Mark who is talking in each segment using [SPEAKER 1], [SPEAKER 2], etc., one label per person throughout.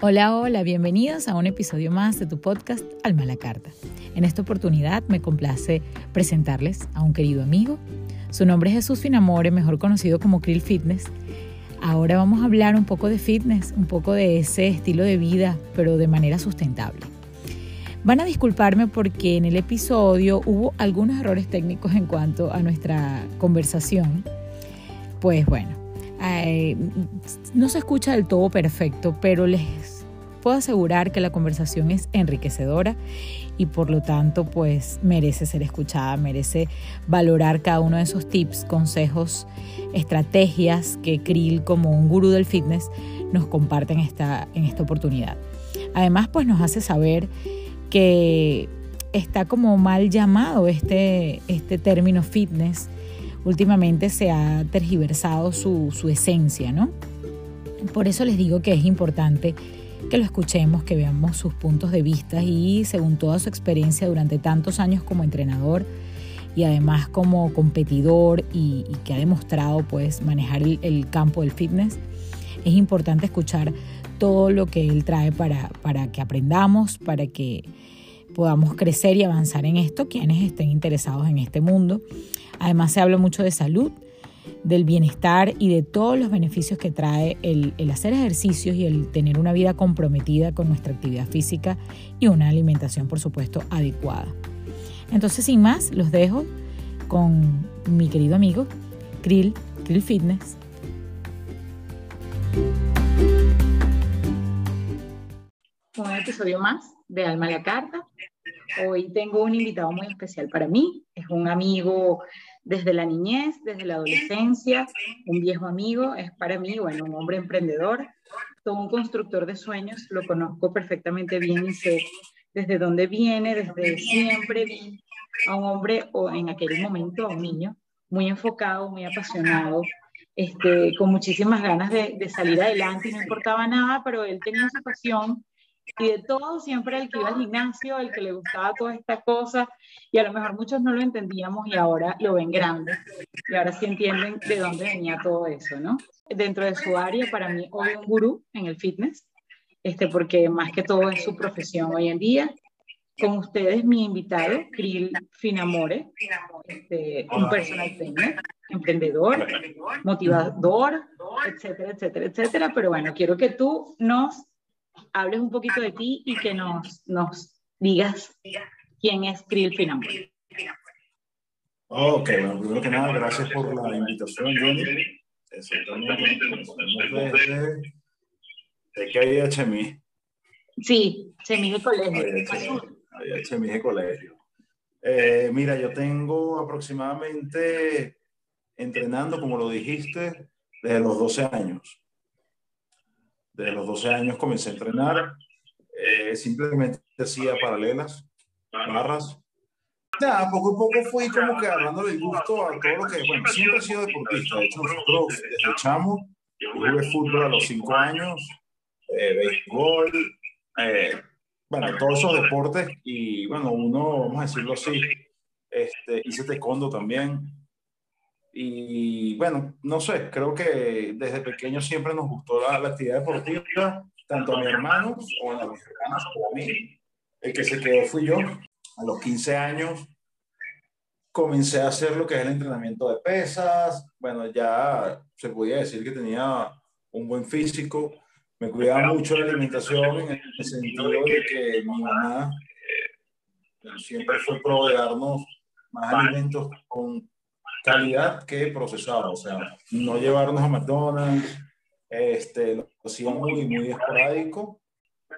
[SPEAKER 1] Hola, hola, bienvenidos a un episodio más de tu podcast Alma la. En esta oportunidad me complace presentarles a un querido amigo. Su nombre es Jesús Finamore, mejor conocido como Krill Fitness. Ahora vamos a hablar un poco de fitness, un poco de ese estilo de vida, pero de manera sustentable. Van a disculparme porque en el episodio hubo algunos errores técnicos en cuanto a nuestra conversación. Pues bueno, no se escucha del todo perfecto, pero les puedo asegurar que la conversación es enriquecedora y por lo tanto pues merece ser escuchada, merece valorar cada uno de esos tips, consejos, estrategias que Krill como un gurú del fitness nos comparte en esta, en esta oportunidad. Además pues nos hace saber que está como mal llamado este, este término fitness últimamente se ha tergiversado su, esencia, ¿no? Por eso les digo que es importante que lo escuchemos, que veamos sus puntos de vista y según toda su experiencia durante tantos años como entrenador y además como competidor y, que ha demostrado pues manejar el, campo del fitness, es importante escuchar todo lo que él trae para, para que aprendamos, para que podamos crecer y avanzar en esto, quienes estén interesados en este mundo. Además se habla mucho de salud, del bienestar y de todos los beneficios que trae el, hacer ejercicios y el tener una vida comprometida con nuestra actividad física y una alimentación, por supuesto, adecuada. Entonces, sin más, los dejo con mi querido amigo Krill, Krill Fitness. Un episodio más de Alma la Carta. Hoy tengo un invitado muy especial para mí. Es un amigo desde la niñez, desde la adolescencia, un viejo amigo, es para mí, bueno, un hombre emprendedor, todo un constructor de sueños, lo conozco perfectamente bien y sé desde dónde viene, desde siempre. vi a un hombre o en aquel momento a un niño muy enfocado, muy apasionado, este, con muchísimas ganas de, de salir adelante no importaba nada, pero él tenía esa pasión y de todo, siempre el que iba al gimnasio, el que le gustaba toda esta cosa, y a lo mejor muchos no lo entendíamos y ahora lo ven grande, y ahora sí entienden de dónde venía todo eso, ¿no? Dentro de su área, para mí, hoy un gurú en el fitness, este, porque más que todo es su profesión hoy en día. Con ustedes, mi invitado, Krill Finamore, este, un personal trainer, emprendedor, motivador, etcétera, etcétera, etcétera. Pero bueno, quiero que tú nos hables un poquito de ti y que nos, nos digas quién es Krill Finamore.
[SPEAKER 2] Ok, bueno, primero que nada, gracias por la invitación, Johnny. Exactamente, desde, de que hay Chemí.
[SPEAKER 1] Sí, Chemí de colegio.
[SPEAKER 2] Hay Chemí de colegio. Eh, mira, yo tengo aproximadamente entrenando, como lo dijiste, desde los 12 años. Desde los 12 años comencé a entrenar, eh, simplemente hacía paralelas, barras. Ya, poco a poco fui como que agarrándole el gusto a todo lo que, bueno, siempre he sido deportista. De hecho, nosotros desde chamo, jugué fútbol a los 5 años, eh, béisbol, eh, bueno, todos esos deportes y bueno, uno, vamos a decirlo así, este, hice taekwondo también, y bueno, no sé, creo que desde pequeño siempre nos gustó la, actividad deportiva, tanto a mi hermano o a mis hermanas como a mí. El que se quedó fui yo. A los 15 años comencé a hacer lo que es el entrenamiento de pesas. Bueno, ya se podía decir que tenía un buen físico. Me cuidaba mucho la alimentación en el sentido de que mi mamá siempre fue proveernos más alimentos con calidad que procesado, o sea, no llevarnos a McDonald's, este, lo hacía muy, muy esporádico.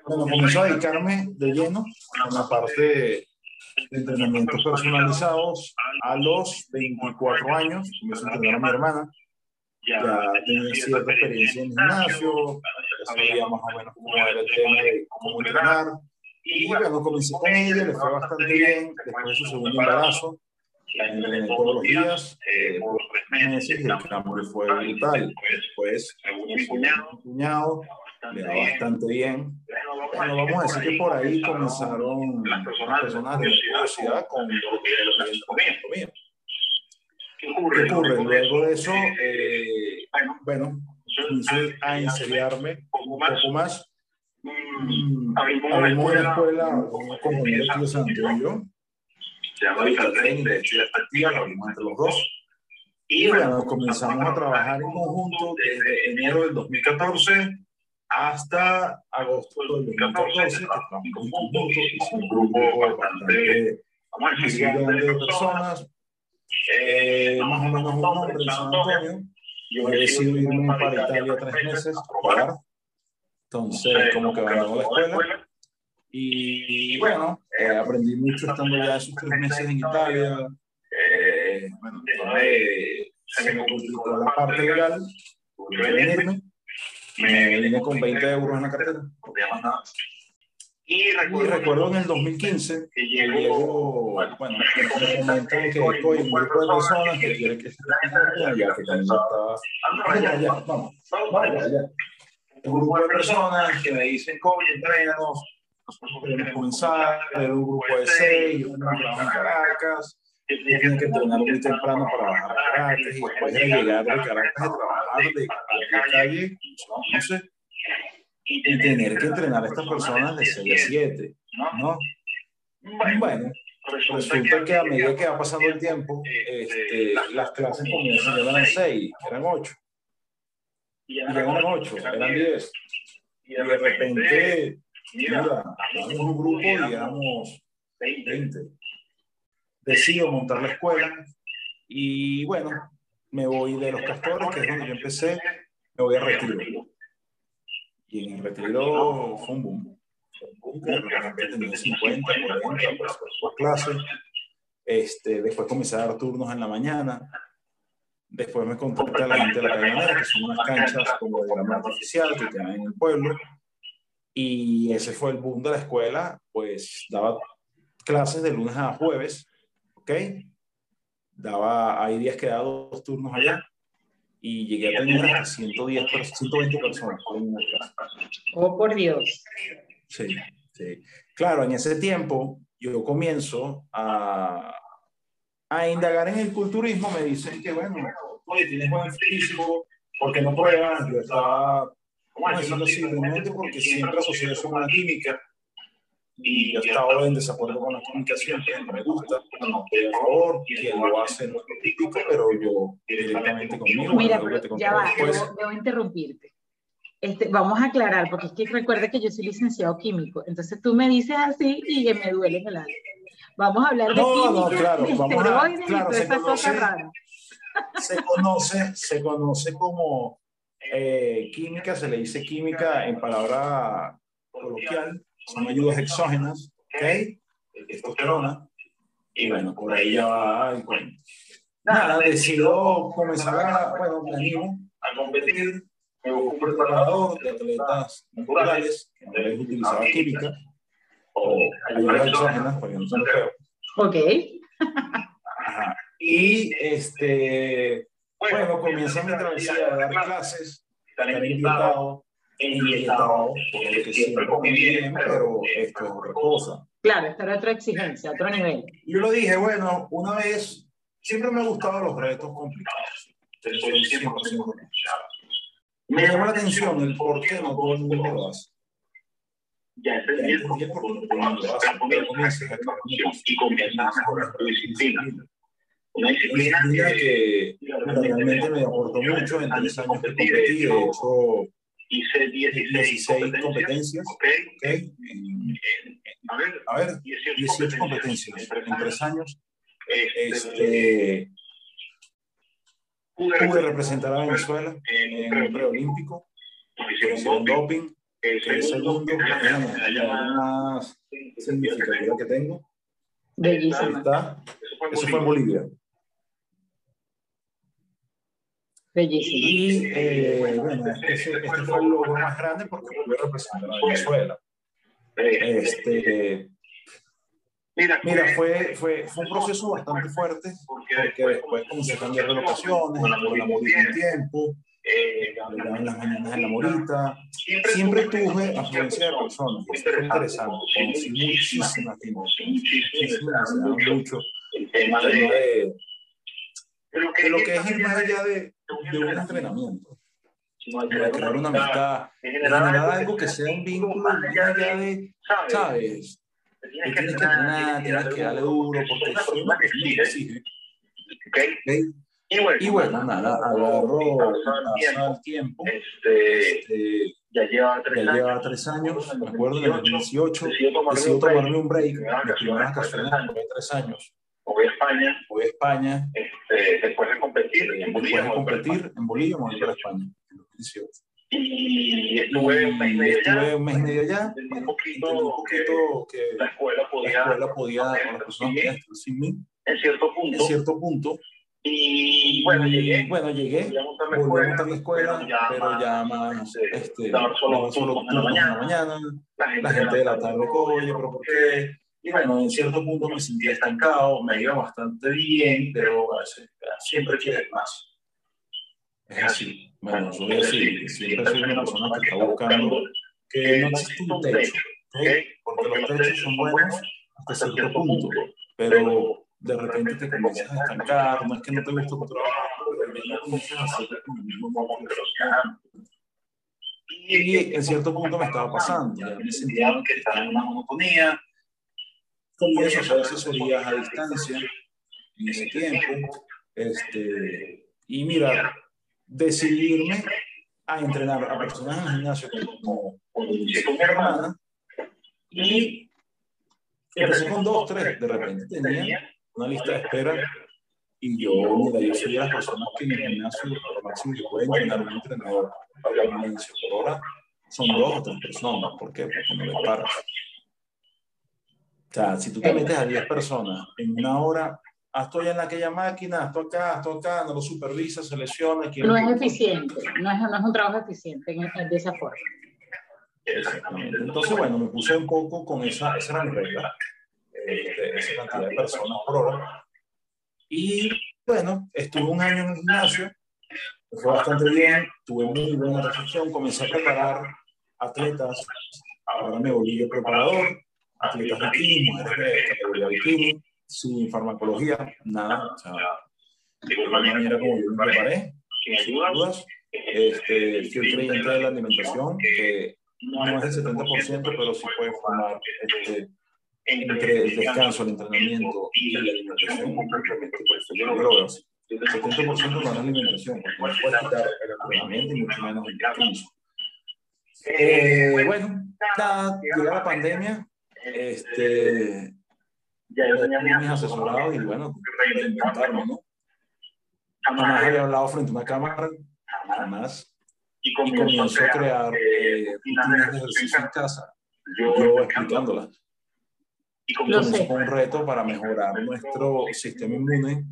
[SPEAKER 2] Bueno, comenzó a dedicarme de lleno a la parte de entrenamientos personalizados a los 24 años, comencé a entrenar a mi hermana, ya tenía cierta experiencia en gimnasio, ya sabía más o menos cómo era el tema de cómo entrenar, y bueno, comencé con ella, le fue bastante bien, después de su segundo embarazo, entrené todos los días eh, por tres meses el cambio fue brutal. Después, un cuñado, le va bastante bien. Bueno, vamos a decir que por ahí comenzaron las personas de la universidad con lo que. ¿Qué ocurre? Luego de eso, eh, bueno, comencé a ensayarme un poco más. abrimos una escuela, y yo, se llama Training, de hecho ya está activa, la abrimos entre los dos. Y bueno, comenzamos a trabajar en conjunto desde enero del 2014 hasta agosto del 2014, que trabajamos en conjunto, hicimos un grupo bastante grande de personas, eh, más o menos un hombre en San Antonio. Yo he decidido irme para Italia tres meses a probar. Entonces, como que abandono la escuela. Y bueno, eh, aprendí mucho estando ya esos tres meses en Italia. Eh, bueno, se me complicó la parte legal, tuve que venirme. Me vine con 20 euros en la cartera. Y recuerdo, en el 2015 que llegó, bueno, me comentan que en un grupo de personas que quiere que se ya que también ya, vamos, vamos. Un grupo de personas que me dicen, oye, entrénanos, queremos comenzar, era un grupo de seis, yo en Caracas, tienen que entrenar muy temprano para bajar a Caracas y después de llegar de Caracas de trabajar de, de calle, no sé, y tener que entrenar a estas personas de 6 a 7, ¿no? Bueno, resulta que a medida que va pasando el tiempo, este, las clases comienzan, eran 6, eran 8. Y ya eran 8, eran 10. Y de repente, mira, éramos un grupo, digamos, 20. Decido montar la escuela y bueno, me voy de los castores, que es donde yo empecé, me voy a retiro y en el retiro fue un boom. Fue un boom, de repente tenía 50, 40 pues, por clase. Este, después comencé a dar turnos en la mañana. Después me contacté a la gente de la calle que son unas canchas como de grama artificial que tienen en el pueblo. Y ese fue el boom de la escuela, pues daba clases de lunes a jueves, ¿ok? Daba, hay días que daba dos turnos allá y llegué a tener hasta 110, 120 personas en una clase.
[SPEAKER 1] Oh, por Dios.
[SPEAKER 2] Sí, sí. Claro, en ese tiempo yo comienzo a, a indagar en el culturismo. Me dicen que, bueno, oye, tienes buen físico, ¿por qué no pruebas? Yo estaba, ¿cómo decirlo simplemente porque siempre asocié eso con la química y yo estaba en desacuerdo con la comunicación, que no me gusta, no estoy a favor, quien lo hace no pero yo directamente conmigo.
[SPEAKER 1] Mira, pero ya va, debo, debo, interrumpirte. Este, vamos a aclarar, porque es que recuerda que yo soy licenciado químico, entonces tú me dices así y me duele el alma. Vamos a hablar de
[SPEAKER 2] no,
[SPEAKER 1] química,
[SPEAKER 2] no, claro,
[SPEAKER 1] de
[SPEAKER 2] vamos a, claro,
[SPEAKER 1] y toda
[SPEAKER 2] se
[SPEAKER 1] esa
[SPEAKER 2] conoce,
[SPEAKER 1] cosa rara.
[SPEAKER 2] Se conoce, se conoce como eh, química, se le dice química en palabra coloquial, son ayudas exógenas, ¿ok? Testosterona. Y bueno, por ahí ya va el cuento. Nada, decido comenzar a, bueno, me animo a competir. Me busco un preparador de atletas naturales, que no les utilizaba química, o ayudas exógenas, porque no son feo.
[SPEAKER 1] Ok.
[SPEAKER 2] Ajá. Y este, bueno, comienza mi travesía a dar clases, estar invitado etiquetado, porque siempre comí bien, pero esto es otra cosa.
[SPEAKER 1] Claro, esta era otra exigencia, otro nivel.
[SPEAKER 2] Yo lo dije, bueno, una vez, siempre me han gustado los retos complicados. Soy 100% Me llamó la atención el por qué no todo el mundo lo hace.
[SPEAKER 3] Ya entendí el por qué todo el mundo lo hace, pero comienzas a y comienzas a mejorar tu disciplina. Una disciplina
[SPEAKER 2] que realmente me aportó mucho en tres años que competí. De hecho,
[SPEAKER 3] hice 16,
[SPEAKER 2] 16 competencias.
[SPEAKER 3] Okay. A ver,
[SPEAKER 2] a ver 18, 18 competencias, en tres años.
[SPEAKER 3] Este,
[SPEAKER 2] este, pude representar a Venezuela en un preolímpico. Hicieron doping. El segundo es la medalla más significativa que tengo.
[SPEAKER 1] Bellísima.
[SPEAKER 2] Ahí está. Eso fue en Bolivia.
[SPEAKER 1] Bellísimo.
[SPEAKER 2] Y eh, bueno, este, este, fue el logro más grande porque pude representar a Venezuela. Este, mira, fue, fue, fue un proceso bastante fuerte porque después comencé a cambiar de locaciones, la morita un tiempo, eh, en las mañanas en la morita. Siempre tuve afluencia de personas, esto fue interesante. Conocí muchísimas muchísimas, mucho el tema de, de lo que es ir más allá de de un entrenamiento. de crear una amistad, de generar algo que sea un vínculo más allá de, ¿sabes? Tienes que entrenar, tienes que darle duro, porque eso es lo que exige. ¿Okay? Y bueno, nada, agarró, el tiempo, este,
[SPEAKER 3] ya lleva tres,
[SPEAKER 2] ya lleva tres años, me acuerdo, en el 2018, decidió tomarme un break, mis primeras vacaciones de tres años.
[SPEAKER 3] Voy a España.
[SPEAKER 2] Voy a España.
[SPEAKER 3] Este, después de competir en Bolivia.
[SPEAKER 2] Después de competir en Bolivia, me España, en 2018.
[SPEAKER 3] Y estuve un mes y medio
[SPEAKER 2] allá. un mes y medio allá.
[SPEAKER 3] un poquito,
[SPEAKER 2] un poquito que,
[SPEAKER 3] la escuela podía,
[SPEAKER 2] la escuela podía, con las personas podían estar sin mí.
[SPEAKER 3] En cierto punto.
[SPEAKER 2] En cierto punto.
[SPEAKER 3] Y bueno, llegué.
[SPEAKER 2] Bueno, llegué.
[SPEAKER 3] Volví a montar
[SPEAKER 2] a
[SPEAKER 3] escuela, pero ya más, este,
[SPEAKER 2] este,
[SPEAKER 3] solo
[SPEAKER 2] daba solo
[SPEAKER 3] turnos en la mañana.
[SPEAKER 2] mañana. La gente de la tarde, oye, pero ¿por qué? Y bueno, en cierto punto me sentía estancado, me iba bastante bien, pero a veces, siempre quieres más. Es así. Bueno, soy así. Siempre soy una persona que está buscando que no existe un techo, ¿ok? Porque los techos son buenos hasta cierto punto, pero de repente te comienzas a estancar, no es que no te guste tu trabajo, pero ya no comienzas a hacer con el mismo modo de Y en cierto punto me estaba pasando, ya me sentía que estaba en una monotonía, comienzo a hacer asesorías a distancia en ese tiempo, este, y mira, decidirme a entrenar a personas en el gimnasio como, como mi hermana, y empecé con dos, tres, de repente tenía una lista de espera y yo, mira, yo soy de las personas que en el gimnasio lo máximo que puede entrenar un entrenador para la inicio por hora son dos o tres personas. ¿Por qué? Porque no le paras. O sea, si tú te metes a 10 personas en una hora, haz estoy en aquella máquina, haz acá, haz acá, no lo supervisas, se lesiona.
[SPEAKER 1] No es eficiente, no es, no es un trabajo eficiente en, de esa forma.
[SPEAKER 2] Exactamente. Entonces, bueno, me puse un poco con esa, esa mi regla, este, esa cantidad de personas por hora. Y bueno, estuve un año en el gimnasio, fue bastante bien, tuve muy buena recepción, comencé a preparar atletas, ahora me volví yo preparador, atletas de bikini, mujeres de categoría bikini, sin farmacología, nada, o sea, de igual manera como yo me preparé, sin dudas, este, fui creyente de la alimentación, que no es el 70%, pero sí puede formar este, entre el descanso, el entrenamiento y la alimentación completamente perfecto. Yo lo veo así. El 70% no es la alimentación, porque no puede quitar el entrenamiento y mucho menos el descanso. Eh, bueno, nada, llega la pandemia, este,
[SPEAKER 3] ya yo tenía
[SPEAKER 2] mis asesorados y bueno, reinventarme, ¿no? Jamás había hablado frente a una cámara, jamás.
[SPEAKER 3] Y
[SPEAKER 2] Y comienzo a crear eh, rutinas de ejercicio en casa, yo explicándolas.
[SPEAKER 3] Y
[SPEAKER 2] Comenzó con un reto para mejorar nuestro sistema inmune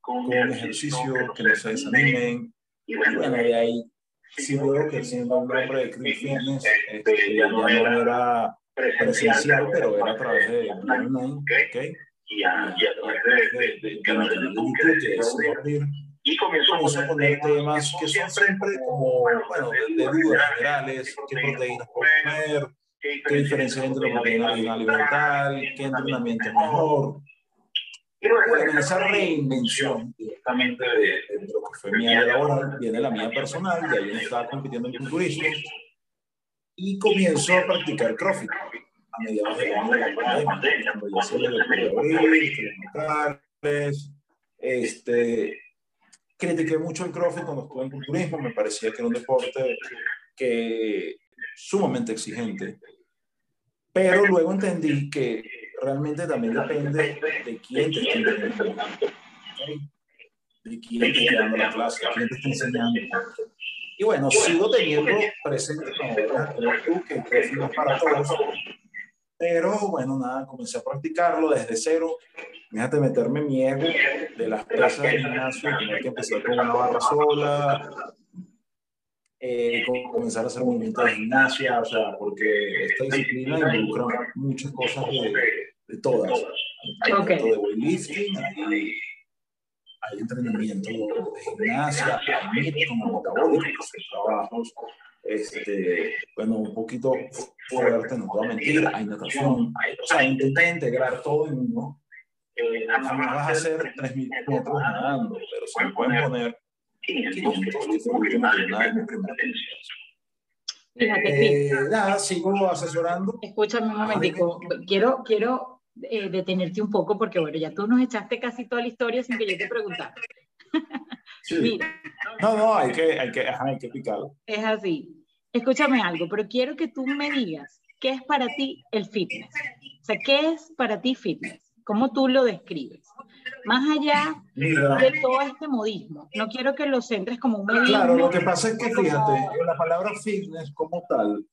[SPEAKER 2] con ejercicios que no se desanimen. Y bueno, de ahí sí veo que siendo un hombre de Creed Fitness, este, ya no era presencial, pero era a través de online, ¿ok?
[SPEAKER 3] Y a, y a través de, de, de,
[SPEAKER 2] de canal de YouTube, que es abrir.
[SPEAKER 3] Y comenzó
[SPEAKER 2] a poner temas que son siempre como, bueno, de, dudas generales, qué proteínas comer, qué diferencia hay entre la proteína original y vegetal, qué entrenamiento es mejor. Bueno, en esa reinvención directamente de, lo que fue mi área laboral, viene la mía personal, y ahí estaba compitiendo en culturismo, y comienzo a practicar CrossFit a mediados año de la pandemia, cuando ya se le puede abrir, este, critiqué mucho el CrossFit cuando estuve en culturismo, me parecía que era un deporte que sumamente exigente, pero luego entendí que realmente también depende de quién te esté entrenando, de quién te esté dando la clase, quién te está enseñando. Y bueno, sigo teniendo presente como como tú, que no es para todos, pero bueno, nada, comencé a practicarlo desde cero. Fíjate meterme mi ego de las pesas del gimnasio, tener que empezar con una barra sola, eh, comenzar a hacer movimientos de gimnasia, o sea, porque esta disciplina involucra muchas cosas de, de todas. Hay
[SPEAKER 1] Okay.
[SPEAKER 2] de weightlifting, hay, hay entrenamiento de gimnasia, hay como son trabajos, este, bueno, un poquito fuerte, no a mentir, hay natación, hay, o sea, intenté integrar todo en uno. Eh, jamás vas a hacer 3.000 metros nadando, pero se me pueden poner
[SPEAKER 3] 500, que fue mi primera
[SPEAKER 2] Fíjate, eh, nada, sigo asesorando.
[SPEAKER 1] Escúchame un momentico. Quiero, quiero eh, detenerte un poco porque, bueno, ya tú nos echaste casi toda la historia sin que yo te preguntara.
[SPEAKER 2] Sí. no, no, hay que, hay que, hay que picarlo.
[SPEAKER 1] Es así. Escúchame algo, pero quiero que tú me digas qué es para ti el fitness. O sea, ¿qué es para ti fitness? ¿Cómo tú lo describes? Más allá de todo este modismo, no quiero que lo centres como un modismo.
[SPEAKER 2] Claro, lo que pasa es que fíjate, la palabra fitness como tal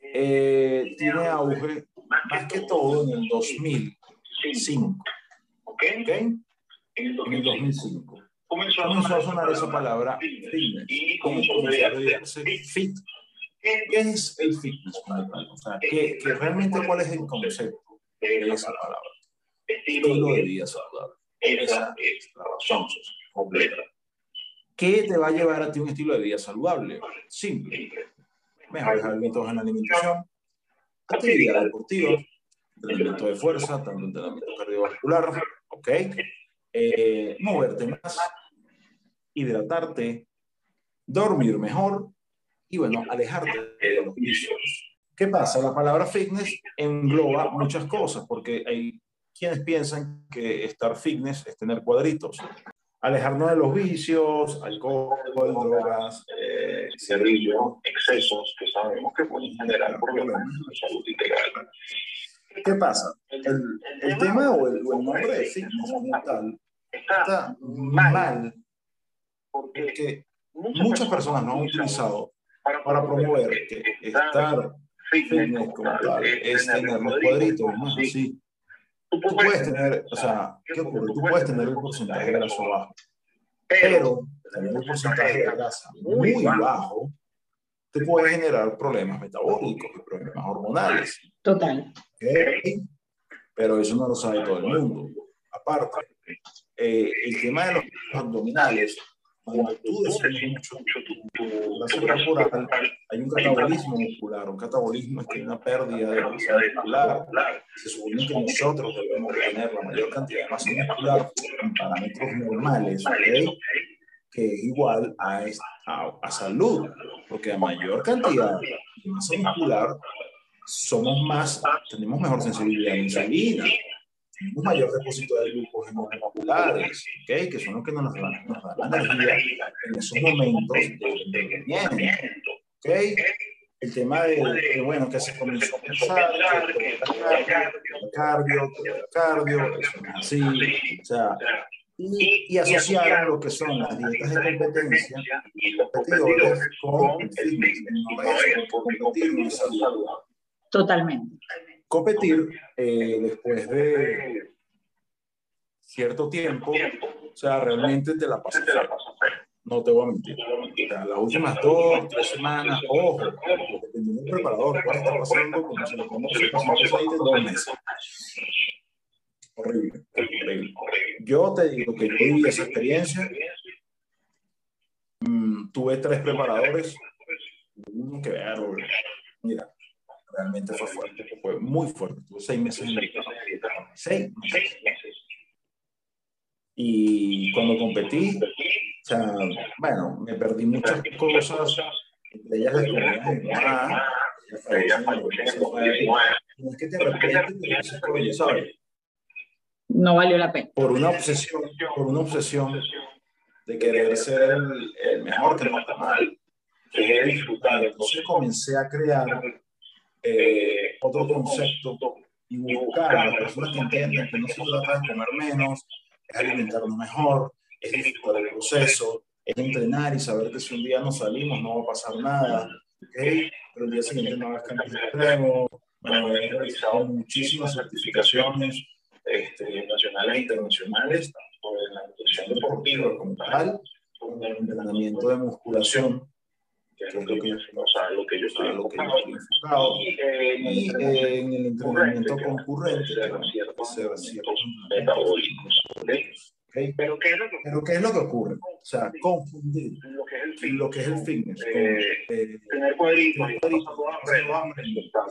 [SPEAKER 2] eh, tiene auge más que todo en el 2005. ¿Ok? En el 2005. Comenzó a sonar esa palabra fitness y comenzó a decirse fit. ¿Qué es el fitness? O sea, ¿qué, realmente cuál es el concepto de esa palabra? Estilo de vida saludable. Esa es la razón completa. ¿Qué te va a llevar a ti un estilo de vida saludable? Simple. Mejores hábitos en la alimentación, actividad deportiva, entrenamiento de fuerza, tanto entrenamiento cardiovascular, ¿ok? Eh, moverte más, hidratarte, dormir mejor y, bueno, alejarte de los vicios. ¿Qué pasa? La palabra fitness engloba muchas cosas, porque hay quienes piensan que estar fitness es tener cuadritos. Alejarnos de los vicios, alcohol, drogas, eh, excesos que sabemos que pueden generar problemas de salud integral. ¿Qué pasa? El, el tema o el, nombre de fitness como tal está mal porque muchas personas no han utilizado para promover que estar fitness como tal es tener los cuadritos, más así tú puedes tener, o sea, ¿qué ocurre? Tú puedes tener un porcentaje de grasa bajo, pero tener un porcentaje de grasa muy bajo te puede generar problemas metabólicos y problemas hormonales.
[SPEAKER 1] Total.
[SPEAKER 2] Pero eso no lo sabe todo el mundo. Aparte, eh, el tema de los abdominales tú desarrollas mucho tu grasa corporal, hay un catabolismo muscular. Un catabolismo es que hay una pérdida de masa muscular. Se supone que nosotros debemos tener la mayor cantidad de masa muscular en parámetros normales, que es igual a, a, a salud, porque a mayor cantidad de masa muscular somos más, tenemos mejor sensibilidad a la insulina, un mayor depósito de glucógeno musculares, ¿okay? que son los que nos dan, la energía en esos momentos de. El tema de, bueno, que se comenzó a pensar, que cardio, cardio, eso es así, o sea, y, y asociar lo que son las dietas de competencia y competidores con el fitness, no es.
[SPEAKER 1] Totalmente
[SPEAKER 2] competir eh, después de cierto tiempo, o sea, realmente te la pasas No te voy a mentir. las últimas dos, tres semanas, ojo, dependiendo del preparador, puede estar pasando como se lo conoce, de dos meses. Horrible, horrible. Yo te digo que yo viví esa experiencia. Mm, tuve tres preparadores, uno que vean, mira, realmente fue fuerte, fue muy fuerte. Tuve seis meses en el Seis meses. Y cuando competí, o sea, bueno, me perdí muchas cosas, entre ellas de comunidad no es que te arrepientes, oye, ¿sabes?
[SPEAKER 1] No valió la pena.
[SPEAKER 2] Por una obsesión, por una obsesión de querer ser el, el mejor que no está mal, que disfrutar. Entonces comencé a crear eh, otro concepto y buscar a las personas que entiendan que no se trata de comer menos, es alimentarnos mejor, es disfrutar del proceso, es entrenar y saber que si un día no salimos no va a pasar nada, ¿okay? pero el día siguiente no hagas cambios extremos. Bueno, he realizado muchísimas certificaciones este, nacionales e internacionales, tanto en la nutrición deportiva como tal, como en el entrenamiento de musculación que es lo que, o sea, lo que yo estoy, enfocado. Y en el entrenamiento concurrente, que ser ciertos metabólicos. ¿Okay? Pero, ¿qué es lo que, Pero ¿qué es lo que ocurre? O sea, confundir lo que es el fitness, lo que es el fitness con, eh, tener cuadritos,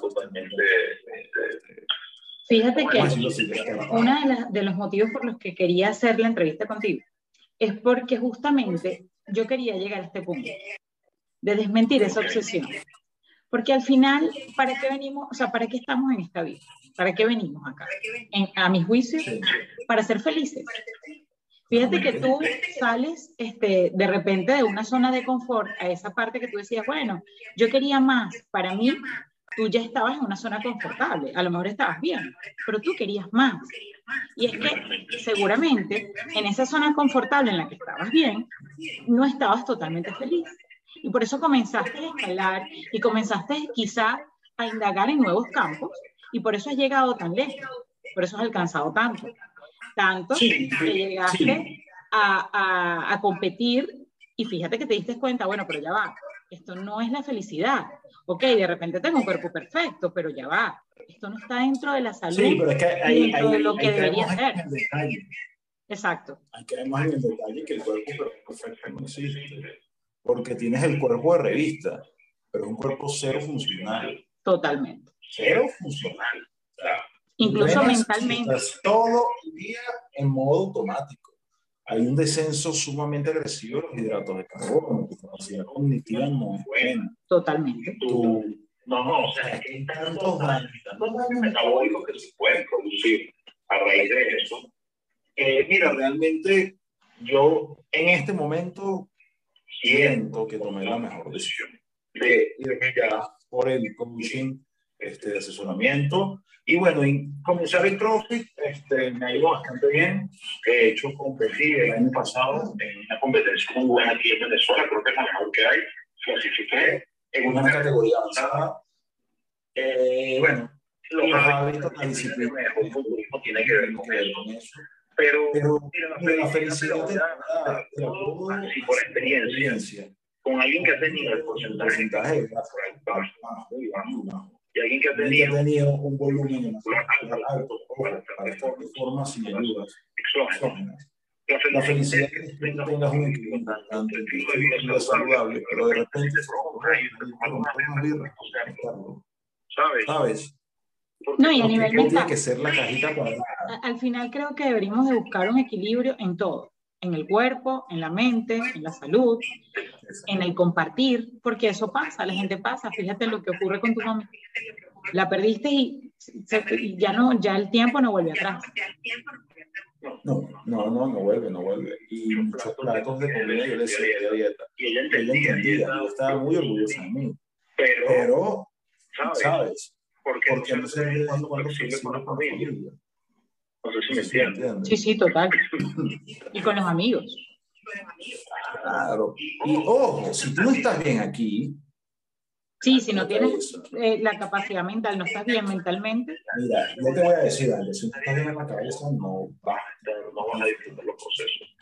[SPEAKER 2] totalmente.
[SPEAKER 1] Fíjate que uno de, de los motivos por los que quería hacer la entrevista contigo es porque justamente yo quería llegar a este punto, de desmentir esa obsesión. Porque al final, ¿para qué venimos? O sea, ¿para qué estamos en esta vida? ¿Para qué venimos acá? a mi juicio, para ser felices. Fíjate que tú sales este, de repente de una zona de confort a esa parte que tú decías, bueno, yo quería más. Para mí, tú ya estabas en una zona confortable. A lo mejor estabas bien, pero tú querías más. Y es que seguramente en esa zona confortable en la que estabas bien, no estabas totalmente feliz. Y por eso comenzaste a escalar y comenzaste quizá a indagar en nuevos campos y por eso has llegado tan lejos, por eso has alcanzado tanto. Tanto que llegaste a, a, a competir y fíjate que te diste cuenta, bueno, pero ya va, esto no es la felicidad. Ok, de repente tengo un cuerpo perfecto, pero ya va, esto no está dentro de la salud, sí, pero es que dentro de lo que debería ser. Exacto.
[SPEAKER 2] Hay que ver más en el detalle que el cuerpo perfecto no existe porque tienes el cuerpo de revista, pero es un cuerpo cero funcional.
[SPEAKER 1] Totalmente.
[SPEAKER 2] Cero funcional.
[SPEAKER 1] Incluso mentalmente.
[SPEAKER 2] Todo el día en modo automático. Hay un descenso sumamente agresivo de los hidratos de carbono, tu capacidad cognitiva no es buena.
[SPEAKER 1] Totalmente.
[SPEAKER 3] Tu, no, no, o sea, hay tantos daños, tantos daños metabólicos que se pueden producir a raíz de eso.
[SPEAKER 2] Eh, mira, realmente yo en este momento siento que tomé la mejor decisión de irme ya por el coaching este, de asesoramiento. Y bueno, y comenzar el CrossFit este, me ha ido bastante bien. He hecho competir el año pasado en una competencia muy buena aquí en Venezuela, creo que es la mejor que hay. Clasifiqué en una categoría avanzada. Eh, bueno, los hábitos, la disciplina el futbolismo tiene que ver con eso.
[SPEAKER 3] Pero,
[SPEAKER 2] mira, la, felicidad te da,
[SPEAKER 3] por experiencia, con alguien que ha tenido el porcentaje, y alguien que ha tenido,
[SPEAKER 2] tenido un volumen alto de forma sin ayudas La felicidad es que tengas un vida saludable, pero de repente. ¿sabes?
[SPEAKER 1] No, y a nivel mental.
[SPEAKER 2] que ser la cajita
[SPEAKER 1] Al final creo que deberíamos de buscar un equilibrio en todo, en el cuerpo, en la mente, en la salud, en el compartir, porque eso pasa, la gente pasa. Fíjate lo que ocurre con tu mamá. La perdiste y, ya no, ya el tiempo no vuelve atrás.
[SPEAKER 2] No, no, no, no vuelve, no vuelve. Y muchos platos de comida yo le decía de dieta. Y ella entendía, ella estaba muy orgullosa de mí. Pero, ¿sabes?
[SPEAKER 3] Porque, porque no sé cuándo cuando con la familia. No sé si me entienden.
[SPEAKER 1] Sí, sí, total. y con los amigos.
[SPEAKER 2] Claro. Y ojo, si tú no estás bien aquí.
[SPEAKER 1] Sí, si no tienes eh, la capacidad mental, no estás bien mentalmente.
[SPEAKER 2] Mira, yo te voy a decir algo. Si no estás bien en la cabeza, no vas,
[SPEAKER 3] no vas a disfrutar los procesos.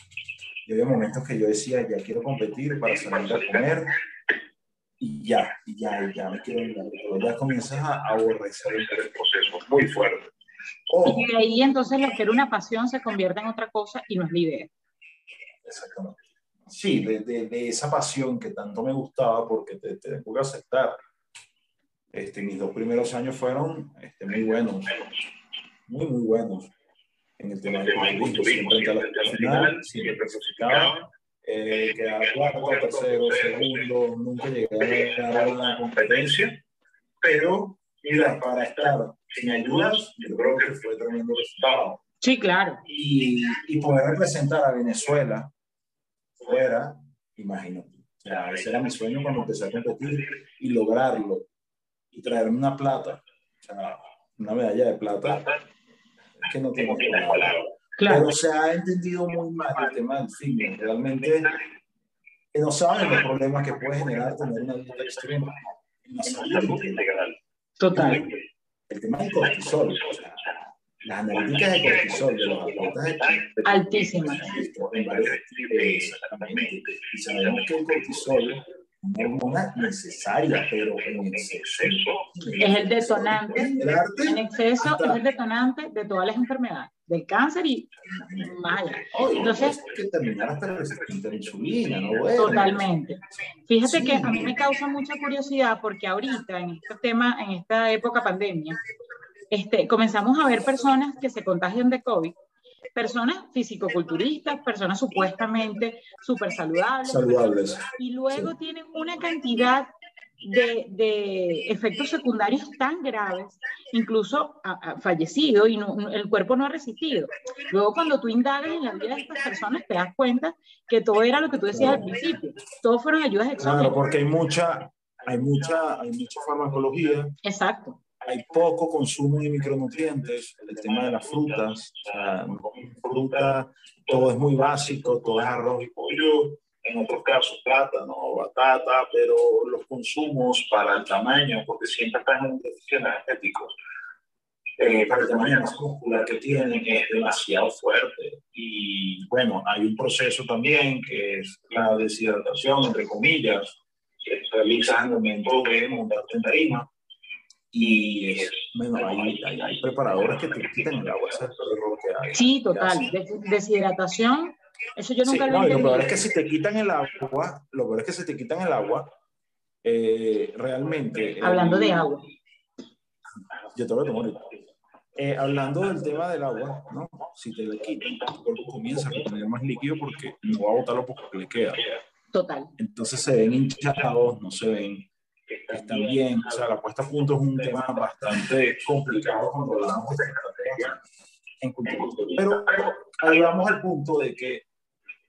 [SPEAKER 2] Yo había momentos que yo decía, ya quiero competir para salir a comer y ya, y ya, y ya me quiero pero ya comienzas a aborrecer el proceso muy fuerte.
[SPEAKER 1] y ahí entonces lo que era una pasión se convierte en otra cosa y no es la idea.
[SPEAKER 2] Exactamente. Sí, de, de, de esa pasión que tanto me gustaba, porque te, te tengo que aceptar. Este, mis dos primeros años fueron este, muy buenos, muy, muy buenos en el tema del. Siempre a la final, siempre clasificaba eh, quedaba cuarto, tercero, segundo, nunca llegué a ganar una competencia, pero mira, para estar sin ayudas, yo creo que fue tremendo resultado.
[SPEAKER 1] Sí, claro.
[SPEAKER 2] Y, y poder representar a Venezuela fuera, imagínate. O sea, ese era mi sueño cuando empecé a competir y lograrlo y traerme una plata, o sea, una medalla de plata, es que no tengo palabras. Pero se ha entendido muy mal el tema del fitness. Realmente no saben los problemas que puede generar tener una dieta extrema.
[SPEAKER 1] Total.
[SPEAKER 2] El tema del cortisol. O sea, las analíticas de cortisol de los atletas
[SPEAKER 1] altísimas.
[SPEAKER 2] Exactamente. Y sabemos que el cortisol hormona necesaria, pero en exceso.
[SPEAKER 1] Es el detonante, en exceso es el detonante de todas las enfermedades, del cáncer y más
[SPEAKER 2] Entonces, que terminar hasta resistente a la insulina, ¿no?
[SPEAKER 1] Totalmente. Fíjate que a mí me causa mucha curiosidad porque ahorita, en este tema, en esta época pandemia, este, comenzamos a ver personas que se contagian de COVID personas fisicoculturistas, personas supuestamente súper saludables.
[SPEAKER 2] Saludables.
[SPEAKER 1] Y luego tienen una cantidad de, de, efectos secundarios tan graves, incluso ha, fallecido y no, el cuerpo no ha resistido. Luego cuando tú indagas en la vida de estas personas te das cuenta que todo era lo que tú decías al principio, todo fueron ayudas exógenas.
[SPEAKER 2] Claro, porque hay mucha, hay mucha, hay mucha farmacología.
[SPEAKER 1] Exacto.
[SPEAKER 2] Hay poco consumo de micronutrientes, el tema de las frutas, o sea, fruta, todo es muy básico, todo es arroz y pollo, en otros casos plátano batata, pero los consumos para el tamaño, porque siempre están en déficit energéticos, eh, para el tamaño muscular que tienen es demasiado fuerte. Y bueno, hay un proceso también que es la deshidratación, entre comillas, que realizas en el momento de montarte en tarima. Y es, bueno, hay, hay, hay, preparadores que te quitan el agua, ese que hay.
[SPEAKER 1] Sí, total. Deshidratación eso yo nunca lo he
[SPEAKER 2] Lo peor es que si te quitan el agua, lo peor es que si te quitan el agua, eh, realmente.
[SPEAKER 1] Hablando de agua.
[SPEAKER 2] Yo te voy a tomar eh, hablando del tema del agua, ¿no? Si te le quitan, tu cuerpo comienza a tener más líquido porque no va a botar lo poco que le queda.
[SPEAKER 1] Total.
[SPEAKER 2] Entonces se ven hinchados, no se ven están bien. O sea, la puesta a punto es un tema bastante complicado cuando hablamos de estrategia en cultura. Pero ahí vamos al punto de que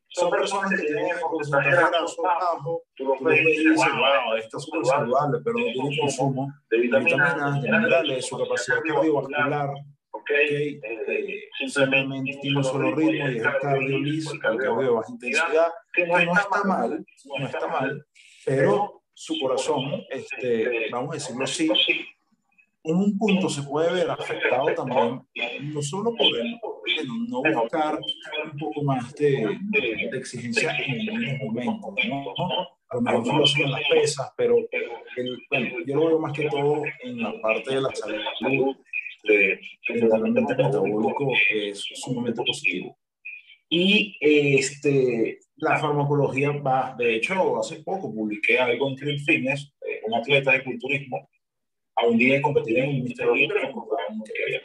[SPEAKER 2] son personas que tienen un porcentaje de grasa bajo, tú lo ves y dices, wow, esto es súper saludable, pero no tiene consumo de vitaminas, de minerales, su capacidad cardiovascular, okay, eh, simplemente tiene un solo ritmo y es el cardio liso, el cardio de baja intensidad, que no está mal, no está mal, pero su corazón, este, vamos a decirlo así, en un punto se puede ver afectado también, no solo por el, no buscar un poco más de, de exigencia en el momento, ¿no? A lo mejor no son las pesas, pero el, bueno, yo lo veo más que todo en la parte de la salud, de, realmente metabólico es sumamente positivo. Y este, la farmacología va, de hecho, hace poco publiqué algo en Clean Fitness, eh, un atleta de culturismo, a un día de competir en un Ministerio Libre, que había.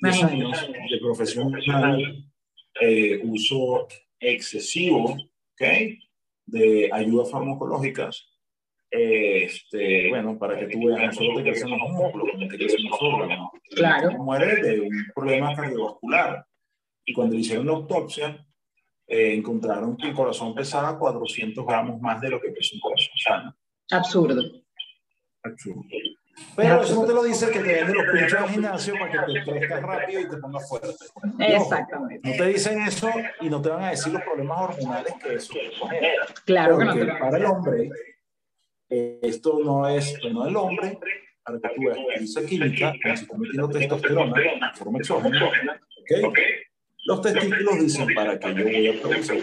[SPEAKER 2] 10 años de profesional, eh, uso excesivo ¿okay? de ayudas farmacológicas. Este, bueno, para que tú veas, no solo te crecen los músculos, te crecen los órganos.
[SPEAKER 1] Claro.
[SPEAKER 2] Muere de un problema cardiovascular. Y cuando le hicieron la autopsia, eh, encontraron que el corazón pesaba 400 gramos más de lo que pesa un corazón sano.
[SPEAKER 1] Absurdo.
[SPEAKER 2] Absurdo. Pero eso no te lo dice el que te vende los pinchos al gimnasio para que te crezcas rápido y te pongas fuerte.
[SPEAKER 1] Exactamente.
[SPEAKER 2] No, te dicen eso y no te van a decir los problemas hormonales que eso genera.
[SPEAKER 1] Claro
[SPEAKER 2] Porque
[SPEAKER 1] que no
[SPEAKER 2] para el hombre, eh, esto no es bueno del hombre, para que tú veas, química, como si está metiendo testosterona forma exógena, ¿ok? Los testículos dicen para que yo voy a producir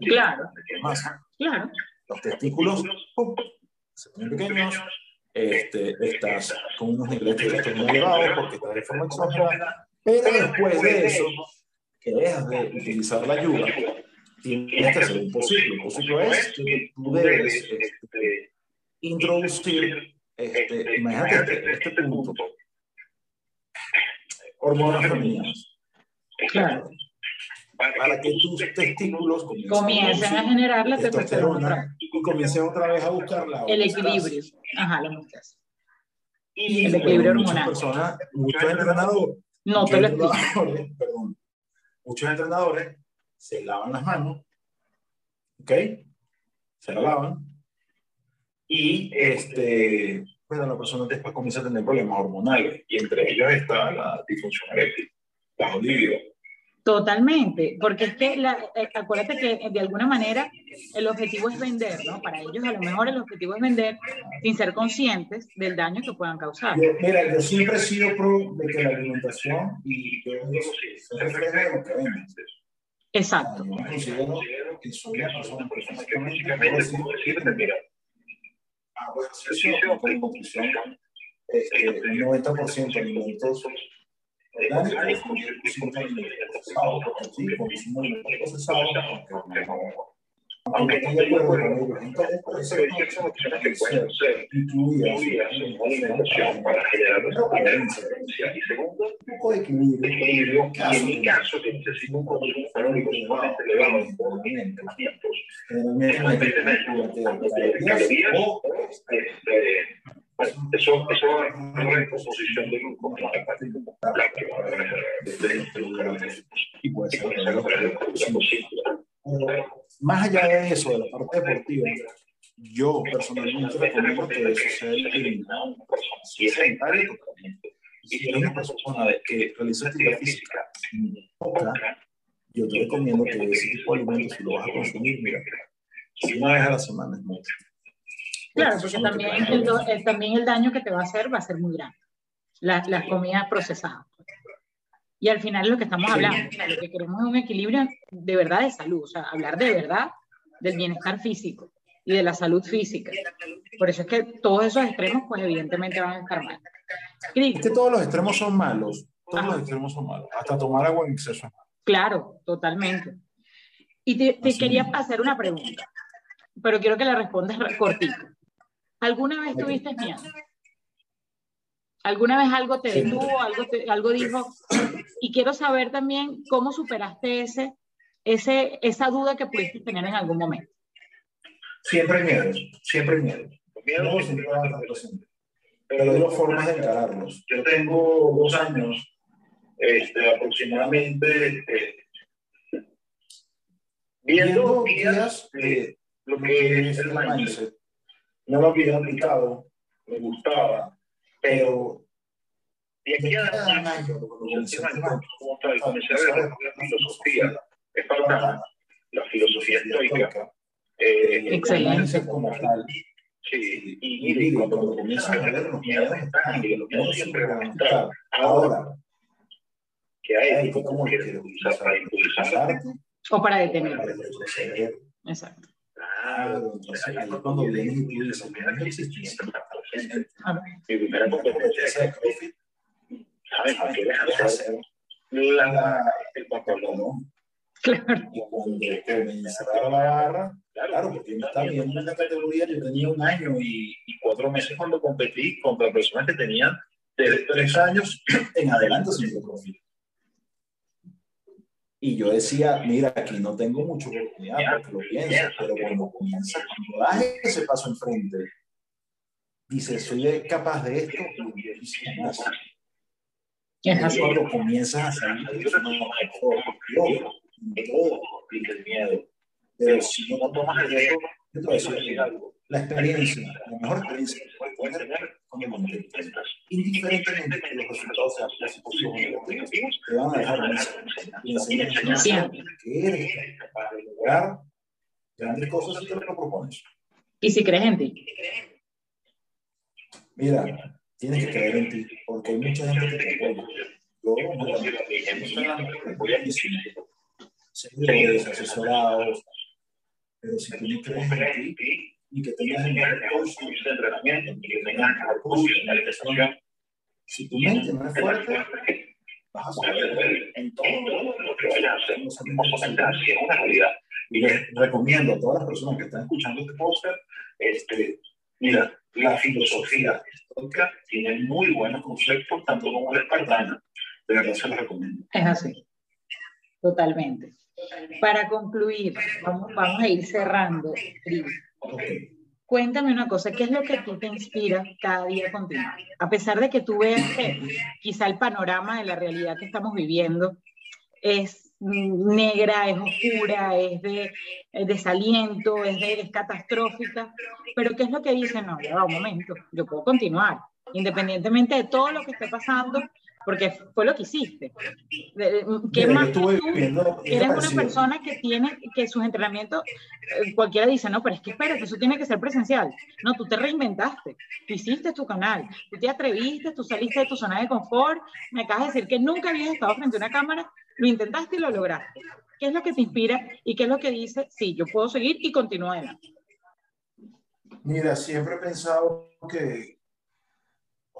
[SPEAKER 1] Claro.
[SPEAKER 2] Más.
[SPEAKER 1] Claro.
[SPEAKER 2] Los testículos pum, se ponen pequeños, este, estás con unos niveles de testosterona elevados porque estás de forma exógena, pero después de eso, que dejas de utilizar la ayuda, tienes que hacer un posible. Un posible es que tú debes este, introducir, este, imagínate este, este punto, hormonas femeninas.
[SPEAKER 1] Claro.
[SPEAKER 2] Para que tus testículos
[SPEAKER 1] comiencen a generar la testosterona
[SPEAKER 2] y comiencen otra vez a buscar la
[SPEAKER 1] el equilibrio. Ajá, la muestras.
[SPEAKER 2] Y
[SPEAKER 1] el equilibrio
[SPEAKER 2] muchas
[SPEAKER 1] hormonal.
[SPEAKER 2] personas, muchos entrenadores,
[SPEAKER 1] No
[SPEAKER 2] muchos
[SPEAKER 1] te lo
[SPEAKER 2] entrenadores, perdón, muchos entrenadores se lavan las manos, ¿ok? Se la lavan y este, bueno, la persona después comienza a tener problemas hormonales y entre ellos está la disfunción eréctil, bajo libido.
[SPEAKER 1] Totalmente, porque es que, la, eh, acuérdate que de alguna manera el objetivo es vender, ¿no? Para ellos a lo mejor el objetivo es vender sin ser conscientes del daño que puedan causar.
[SPEAKER 2] Yo- mira, yo siempre he sido pro de que la alimentación y yo digo que que vendes.
[SPEAKER 1] Exacto.
[SPEAKER 2] Yo considero que soy una persona perfectamente puedo decir, mira, hago ejercicio, con nutrición, este, un 90% de alimentos aunque no de acuerdo con. Entonces, eso que en para generar una coherencia. Y segundo, un poco de equilibrio. En mi caso, que necesito un calorías eso, eso es una recomposición de glucosa y puede ser más allá de eso, de la parte deportiva, yo personalmente recomiendo que eso sea eliminado si es sedentario si eres una persona que realiza actividad física yo te recomiendo que ese tipo de alimentos, si lo vas a consumir, mira, si una vez a la semana es mucho.
[SPEAKER 1] Claro, porque también el, también el daño que te va a hacer va a ser muy grande. Las la comidas procesadas. Y al final lo que estamos hablando, lo que queremos es un equilibrio de verdad de salud, o sea, hablar de verdad del bienestar físico y de la salud física. Por eso es que todos esos extremos, pues evidentemente van a estar mal.
[SPEAKER 2] Es que todos los extremos son malos, todos los extremos son malos, hasta tomar agua en exceso.
[SPEAKER 1] Claro, totalmente. Y te, te quería hacer una pregunta, pero quiero que la respondas cortito. ¿Alguna vez tuviste miedo? ¿Alguna vez algo te detuvo, algo, algo dijo? Y quiero saber también cómo superaste ese, ese, esa duda que pudiste tener en algún momento.
[SPEAKER 2] Siempre hay miedo, siempre hay miedo. Miedo siempre va a estar presente. Pero hay formas de encararlos. Yo tengo dos años este, aproximadamente eh, viendo guías de lo que es el mindset. No lo había aplicado, me gustaba, pero y aquí a un año, como tal, comencé a ver la filosofía espartana, la filosofía estoica, eh,
[SPEAKER 1] Excelente.
[SPEAKER 2] como tal. Sí, y, y cuando comienzas a ver los miedos están y los miedos siempre van a estar. Ahora, que hay cómo quieres utilizar para impulsarte
[SPEAKER 1] o para detener. Exacto.
[SPEAKER 2] Claro, cuando tú dices, mira que existe mi primera competencia de CrossFit, ¿sabes? No quieres hacer la, el pantalón.
[SPEAKER 1] Claro.
[SPEAKER 2] Y cuando comencé a la barra, claro, porque me estaba viendo en la categoría, yo tenía un año y, y, cuatro meses cuando competí contra personas que tenían de tres años en adelante haciendo CrossFit. Y yo decía, mira, aquí no tengo mucha oportunidad porque lo pienso, pero cuando comienza, cuando das ese paso enfrente, dice, soy capaz de esto, y más. Es así. Cuando comienzas a salir de eso, no mejor, yo, todo el miedo. Pero si no tomas el riesgo, yo algo. La experiencia, la mejor experiencia que puedes tener con el momento Indiferentemente de los resultados sean positivos o negativos, te van a dejar y enseñar que eres capaz de lograr grandes cosas si te lo propones.
[SPEAKER 1] Y si crees en ti.
[SPEAKER 2] Mira, tienes que creer en ti, porque hay mucha gente que te apoya. Yo, me voy a decir, seguidores, asesorados, pero si tú no crees en ti y que tengas coach de entrenamiento, que tengas coach de alimentación, si tu mente no es fuerte, vas a saber en todo lo que vayas a hacer. Si es una realidad. Y les recomiendo a todas las personas que están escuchando este póster, este, mira, la filosofía estoica tiene muy buenos conceptos, tanto como la espartana. De verdad se los recomiendo.
[SPEAKER 1] Es así. Totalmente. Para concluir, vamos, vamos a ir cerrando. Cuéntame una cosa, ¿qué es lo que tú te inspira cada día a continuar? A pesar de que tú veas que quizá el panorama de la realidad que estamos viviendo es negra, es oscura, es de desaliento, es, de, es catastrófica, pero ¿qué es lo que dice? No, ya va un momento, yo puedo continuar, independientemente de todo lo que esté pasando, porque fue lo que hiciste. ¿Qué más tú? Eres una persona que tiene, que sus entrenamientos, eh, cualquiera dice, no, pero es que espérate, eso tiene que ser presencial. No, tú te reinventaste, tú hiciste tu canal, tú te atreviste, tú saliste de tu zona de confort, me acabas de decir que nunca habías estado frente a una cámara lo intentaste y lo lograste. ¿Qué es lo que te inspira y qué es lo que dice, sí, yo puedo seguir y continuar adelante?
[SPEAKER 2] Mira, siempre he pensado que,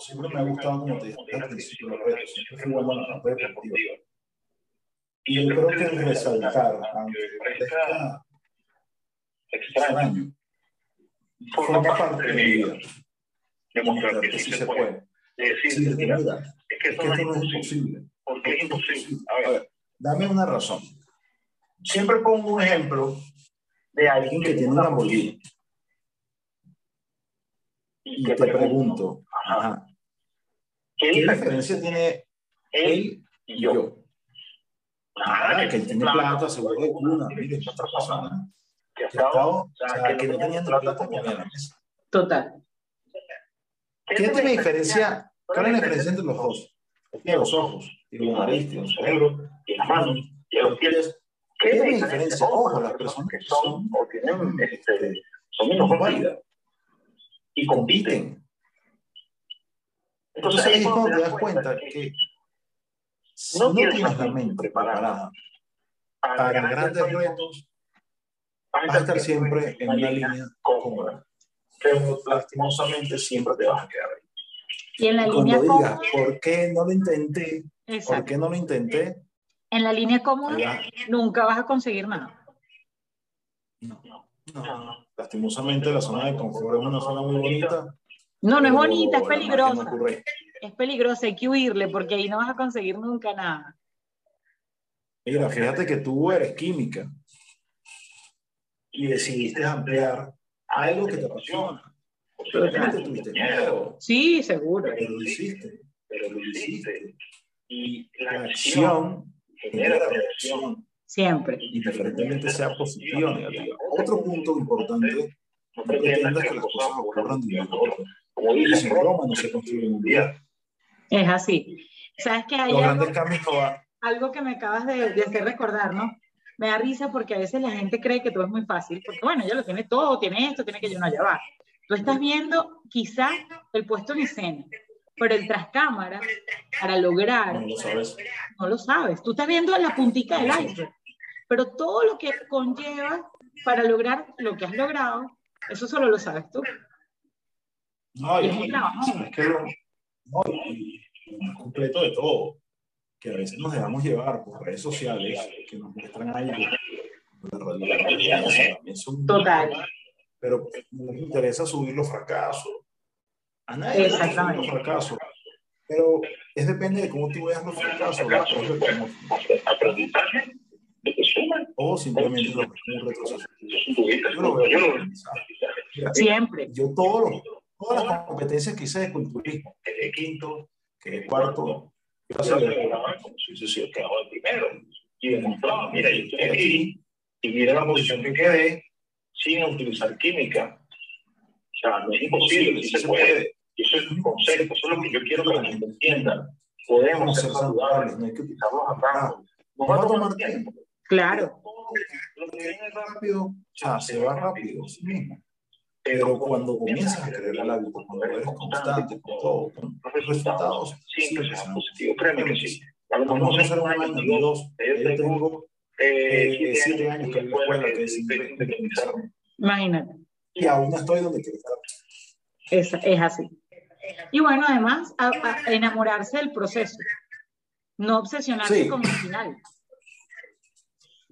[SPEAKER 2] siempre me ha gustado, como te dije al principio, los retos, siempre fui bueno en la red deportiva. Y yo creo que el resaltar, aunque parezca
[SPEAKER 3] extraño.
[SPEAKER 2] Forma parte de mi vida.
[SPEAKER 3] Demostrar que sí se puede. Decir, mira, es que esto no es imposible. ¿Por qué es imposible? A ver,
[SPEAKER 2] dame una razón. Siempre pongo un ejemplo de alguien que tiene una Lamborghini. Y te pregunto, ajá, ¿qué diferencia tiene él y yo? Ah, que él tiene plata, seguro de cuna, mire, es otra persona que ha estado, o sea, que no tenía ni plata ni la mesa.
[SPEAKER 1] Total.
[SPEAKER 2] ¿Qué tiene diferencia? ¿Cuál es la diferencia entre los dos? Tiene los ojos, tiene la nariz, tiene el cerebro, tiene las manos, tiene los pies. ¿Qué es la diferencia? Ojo, las personas que son o tienen, este, son menos válidas y compiten. Entonces ahí es cuando te das cuenta que si no tienes la mente preparada para grandes retos, vas a estar siempre en una línea cómoda. Pero lastimosamente siempre te vas a quedar ahí.
[SPEAKER 1] Y en la
[SPEAKER 2] Cuando
[SPEAKER 1] línea
[SPEAKER 2] digas,
[SPEAKER 1] cómoda,
[SPEAKER 2] ¿por qué no lo intenté? ¿Por
[SPEAKER 1] exacto.
[SPEAKER 2] qué no lo intenté?
[SPEAKER 1] En la línea cómoda
[SPEAKER 2] Ya.
[SPEAKER 1] nunca vas a conseguir nada.
[SPEAKER 2] No, no. Lastimosamente la zona de confort es una zona muy bonita.
[SPEAKER 1] No, no es bonita, es
[SPEAKER 2] la
[SPEAKER 1] peligrosa. Es peligrosa, hay que huirle porque ahí no vas a conseguir nunca nada.
[SPEAKER 2] Mira, fíjate que tú eres química y decidiste ampliar algo que te apasiona. Posiblemente tuviste miedo,
[SPEAKER 1] Sí, seguro.
[SPEAKER 2] pero lo hiciste, pero lo hiciste. Y la acción genera reacción,
[SPEAKER 1] Siempre.
[SPEAKER 2] indiferentemente sea positiva o negativa. Otro punto importante, no pretendas que las cosas ocurran de un Como dicen, Roma no se construye en un día.
[SPEAKER 1] Es así. Sabes que hay
[SPEAKER 2] Los
[SPEAKER 1] algo,
[SPEAKER 2] grandes
[SPEAKER 1] algo que me acabas de, de hacer recordar, ¿no? Me da risa porque a veces la gente cree que todo es muy fácil, porque bueno, ella lo tiene todo, tiene esto, tiene que yo no allá va. Tú estás viendo quizás el puesto en escena, pero el tras cámara, para lograr,
[SPEAKER 2] No lo sabes.
[SPEAKER 1] no lo sabes. Tú estás viendo la puntica del iceberg, pero todo lo que conlleva para lograr lo que has logrado, eso solo lo sabes tú.
[SPEAKER 2] No,
[SPEAKER 1] Y es trabajo.
[SPEAKER 2] es que lo, no, más completo de todo, que a veces nos dejamos llevar por redes sociales que nos muestran algo. La realidad también son-
[SPEAKER 1] Total.
[SPEAKER 2] Pero no les interesa subir los fracasos. A nadie le subir los fracasos. Pero es depende de cómo tú veas los fracasos,
[SPEAKER 3] aprendizaje que
[SPEAKER 2] o simplemente lo ves como un retroceso. Yo lo veo
[SPEAKER 1] Siempre.
[SPEAKER 2] yo todos los- todas las competencias que hice de culturismo, que de quinto, que de cuarto, yo
[SPEAKER 3] si se hubiera quedado el primero y demostraba, mira, yo estoy aquí y mira la posición que quedé sin utilizar química. O sea, no es imposible, sí se puede. Y eso es un concepto, eso es lo que yo quiero que la gente entienda. Podemos ser saludables,
[SPEAKER 2] no hay que utilizar
[SPEAKER 3] utilizarlos a rango. Nos
[SPEAKER 2] va a tomar tiempo.
[SPEAKER 1] Claro.
[SPEAKER 2] Lo que viene rápido, o sea, se va rápido, sí mismo. Pero cuando comienzas a creer el hábito, cuando eres constante con todo, con los resultados
[SPEAKER 3] siempre serán positivos. Créeme que sí. A lo mejor
[SPEAKER 2] hacer un año, ni dos. Yo tengo eh, siete años que en la escuela que decidí independizarme.
[SPEAKER 1] Imagínate.
[SPEAKER 2] Y aún no estoy donde quiero estar.
[SPEAKER 1] Es, es así. Y bueno, además, a- a enamorarse del proceso. No obsesionarse
[SPEAKER 2] Sí.
[SPEAKER 1] con el final.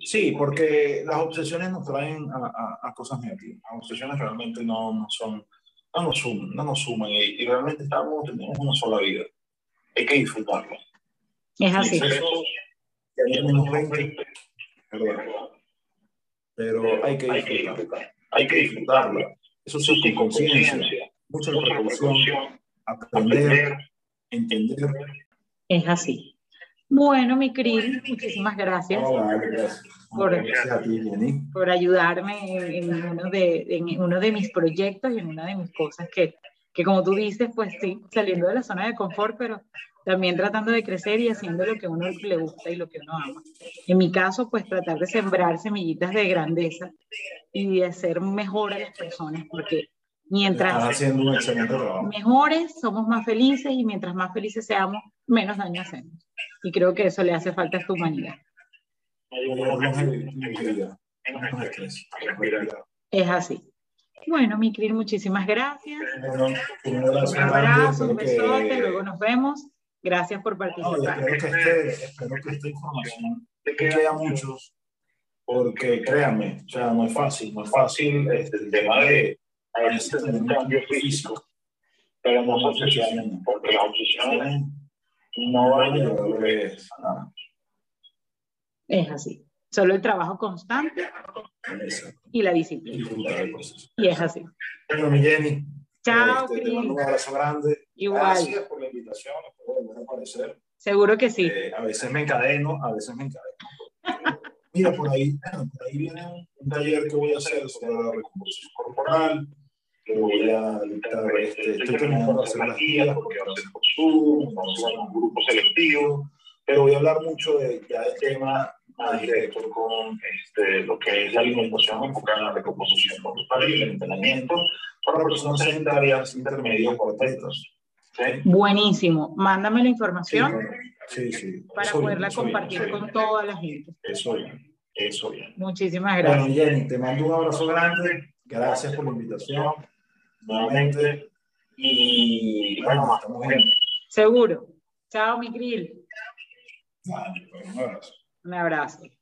[SPEAKER 2] Sí, porque las obsesiones nos traen a, a- a cosas negativas. Las obsesiones realmente no, no son, no nos suman, no nos suman y, y realmente estamos, tenemos una sola vida. Hay que disfrutarla.
[SPEAKER 1] Es así.
[SPEAKER 2] Excesos, ya tenemos 20, perdón, pero hay que disfrutarla. Hay que disfrutarla. Eso sí, con conciencia, mucha precaución, aprender, entender.
[SPEAKER 1] Es así. Bueno, mi Krill, muchísimas gracias
[SPEAKER 2] Oh, gracias.
[SPEAKER 1] Por-
[SPEAKER 2] Gracias a ti, Jenny.
[SPEAKER 1] por ayudarme en, en uno de, en uno de mis proyectos y en una de mis cosas que, que, como tú dices, pues sí, saliendo de la zona de confort, pero también tratando de crecer y haciendo lo que a uno le gusta y lo que uno ama. En mi caso, pues tratar de sembrar semillitas de grandeza y de hacer mejor a las personas, porque mientras
[SPEAKER 2] haciendo un excelente trabajo.
[SPEAKER 1] mejores, somos más felices y mientras más felices seamos, menos daño hacemos. Y creo que eso le hace falta a esta humanidad. Es así. Bueno, mi Krill, muchísimas gracias.
[SPEAKER 2] Bueno, un abrazo,
[SPEAKER 1] Un abrazo, un besote,
[SPEAKER 2] que-
[SPEAKER 1] luego nos vemos. Gracias por
[SPEAKER 2] No,
[SPEAKER 1] participar.
[SPEAKER 2] espero que, este, espero que esta información le quede a muchos porque créanme, o sea, no es fácil, no es fácil este, el tema de a veces tener un cambio físico,
[SPEAKER 3] pero no se obsesionen, porque las obsesiones no van a llevar
[SPEAKER 1] a Es así. Solo el trabajo constante y la disciplina. Y es así.
[SPEAKER 2] Bueno, mi Jenny.
[SPEAKER 1] Chao,
[SPEAKER 2] este, te mando un abrazo grande.
[SPEAKER 1] Igual.
[SPEAKER 2] Gracias por la invitación. Espero volver a aparecer.
[SPEAKER 1] Seguro que sí.
[SPEAKER 2] Eh, a veces me encadeno, a veces me encadeno. Mira, por ahí, por ahí viene un, taller que voy a hacer sobre la recomposición corporal, voy a dictar, este, estoy terminando de hacer las guías porque ser por Zoom, a hacer un grupo selectivo, pero voy a hablar mucho de, ya de tema más directo con este, lo que es la alimentación enfocada en la recomposición corporal y el entrenamiento para personas sedentarias, intermedias o atletas.
[SPEAKER 1] Buenísimo. Mándame la información
[SPEAKER 2] sí, sí,
[SPEAKER 1] para poderla compartir con toda la gente.
[SPEAKER 2] Eso bien, eso bien.
[SPEAKER 1] Muchísimas gracias.
[SPEAKER 2] Bueno, Jenny, te mando un abrazo grande. Gracias por la invitación nuevamente. Y bueno, estamos bien.
[SPEAKER 1] Seguro. Chao, mi grill.
[SPEAKER 2] Vale, pues, un abrazo.
[SPEAKER 1] Un abrazo.